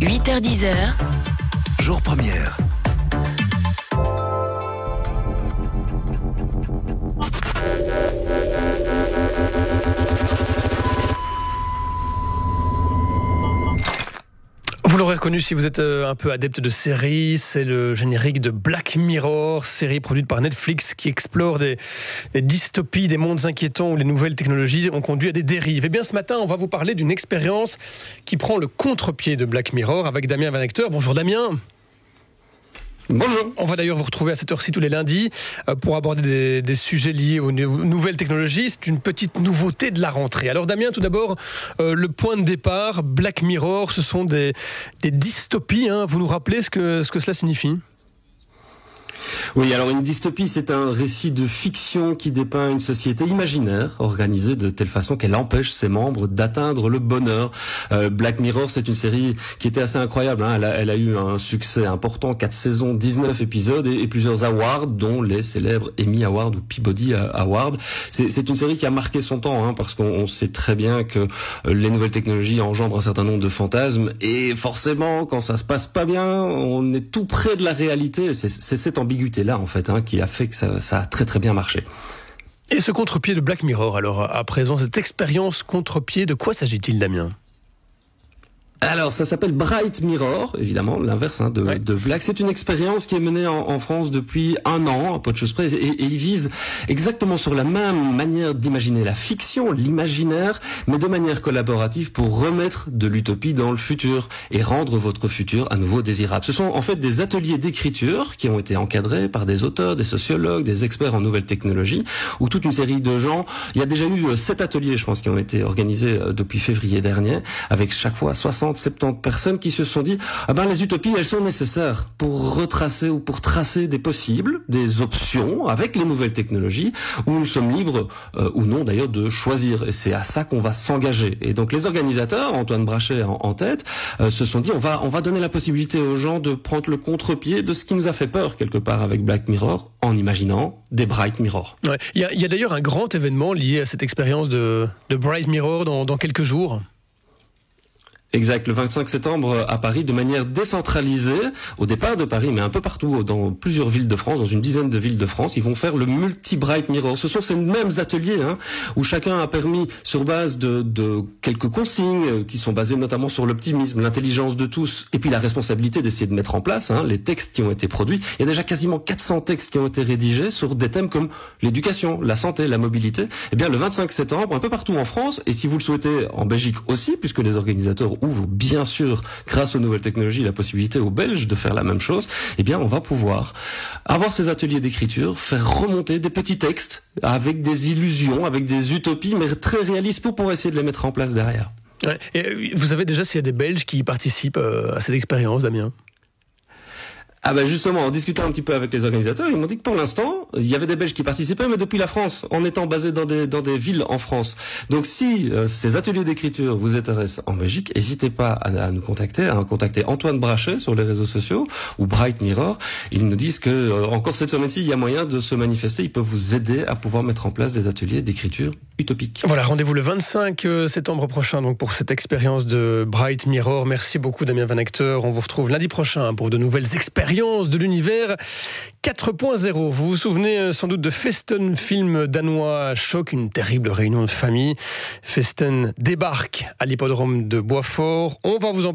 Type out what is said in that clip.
8h10h. Jour première. Vous l'aurez reconnu si vous êtes euh, un peu adepte de séries, c'est le générique de Black Mirror, série produite par Netflix qui explore des, dystopies, des mondes inquiétants où les nouvelles technologies ont conduit à des dérives. Et eh bien ce matin, on va vous parler d'une expérience qui prend le contre-pied de Black Mirror avec Damien Van Hector. Bonjour Damien. Bonjour. On va d'ailleurs vous retrouver à cette heure-ci tous les lundis euh, pour aborder des, des, sujets liés aux nouvelles technologies. C'est une petite nouveauté de la rentrée. Alors Damien, tout d'abord, euh, le point de départ, Black Mirror, ce sont des, des dystopies. Hein. Vous nous rappelez ce que, ce que cela signifie? Oui, alors une dystopie, c'est un récit de fiction qui dépeint une société imaginaire organisée de telle façon qu'elle empêche ses membres d'atteindre le bonheur. Euh, Black Mirror, c'est une série qui était assez incroyable. Hein. Elle, a, eu un succès important, 4 saisons, 19 épisodes et, et plusieurs awards, dont les célèbres Emmy Awards ou Peabody Awards. C'est une série qui a marqué son temps, hein, parce qu'on sait très bien que euh, les nouvelles technologies engendrent un certain nombre de fantasmes et forcément, quand ça se passe pas bien, on est tout près de la réalité. C'est cette ambiguïté là en fait hein, qui a fait que ça, ça a très très bien marché. Et ce contre-pied de Black Mirror, alors à présent, cette expérience contre-pied, de quoi s'agit-il Damien? Alors, ça s'appelle Bright Mirror, évidemment, l'inverse hein, de, ouais. de, Black. C'est une expérience qui est menée en, en, France depuis un an, à peu de choses près, et, et, il vise exactement sur la même manière d'imaginer la fiction, l'imaginaire, mais de manière collaborative pour remettre de l'utopie dans le futur et rendre votre futur à nouveau désirable. Ce sont en fait des ateliers d'écriture qui ont été encadrés par des auteurs, des sociologues, des experts en nouvelles technologies, où toute une série de gens, il y a déjà eu sept ateliers, je pense, qui ont été organisés depuis février dernier, avec chaque fois 60 70 personnes qui se sont dit ah ben les utopies elles sont nécessaires pour retracer ou pour tracer des possibles, des options avec les nouvelles technologies où nous sommes libres euh, ou non d'ailleurs de choisir et c'est à ça qu'on va s'engager. Et donc les organisateurs, Antoine Brachet en, tête, euh, se sont dit on va on va donner la possibilité aux gens de prendre le contre-pied de ce qui nous a fait peur quelque part avec Black Mirror en imaginant des Bright Mirror. Il y a, d'ailleurs un grand événement lié à cette expérience de, Bright Mirror dans quelques jours. Exact, le 25 septembre à Paris, de manière décentralisée, au départ de Paris, mais un peu partout, dans plusieurs villes de France, dans une dizaine de villes de France, ils vont faire le multi-bright mirror. Ce sont ces mêmes ateliers hein, où chacun a permis, sur base de, de quelques consignes qui sont basées notamment sur l'optimisme, l'intelligence de tous, et puis la responsabilité d'essayer de mettre en place hein, les textes qui ont été produits. Il y a déjà quasiment 400 textes qui ont été rédigés sur des thèmes comme l'éducation, la santé, la mobilité. Eh bien, le 25 septembre, un peu partout en France, et si vous le souhaitez en Belgique aussi, puisque les organisateurs ouvre bien sûr, grâce aux nouvelles technologies, la possibilité aux Belges de faire la même chose, eh bien, on va pouvoir avoir ces ateliers d'écriture, faire remonter des petits textes avec des illusions, avec des utopies, mais très réalistes pour pouvoir essayer de les mettre en place derrière. Et vous savez déjà s'il y a des Belges qui participent à cette expérience, Damien? Ah ben justement, en discutant un petit peu avec les organisateurs, ils m'ont dit que pour l'instant, il y avait des Belges qui participaient, mais depuis la France, en étant basés dans des, dans des villes en France. Donc si euh, ces ateliers d'écriture vous intéressent en Belgique, n'hésitez pas à, à, nous contacter, à contacter Antoine Brachet sur les réseaux sociaux ou Bright Mirror. Ils nous disent que euh, encore cette semaine-ci, il y a moyen de se manifester. Ils peuvent vous aider à pouvoir mettre en place des ateliers d'écriture utopique. Voilà, rendez-vous le 25 septembre prochain donc pour cette expérience de Bright Mirror. Merci beaucoup Damien Van Hector. On vous retrouve lundi prochain pour de nouvelles expériences de l'univers 4.0. Vous vous souvenez sans doute de Festen, film danois choc, une terrible réunion de famille. Festen débarque à l'hippodrome de Boisfort. On va vous en parler.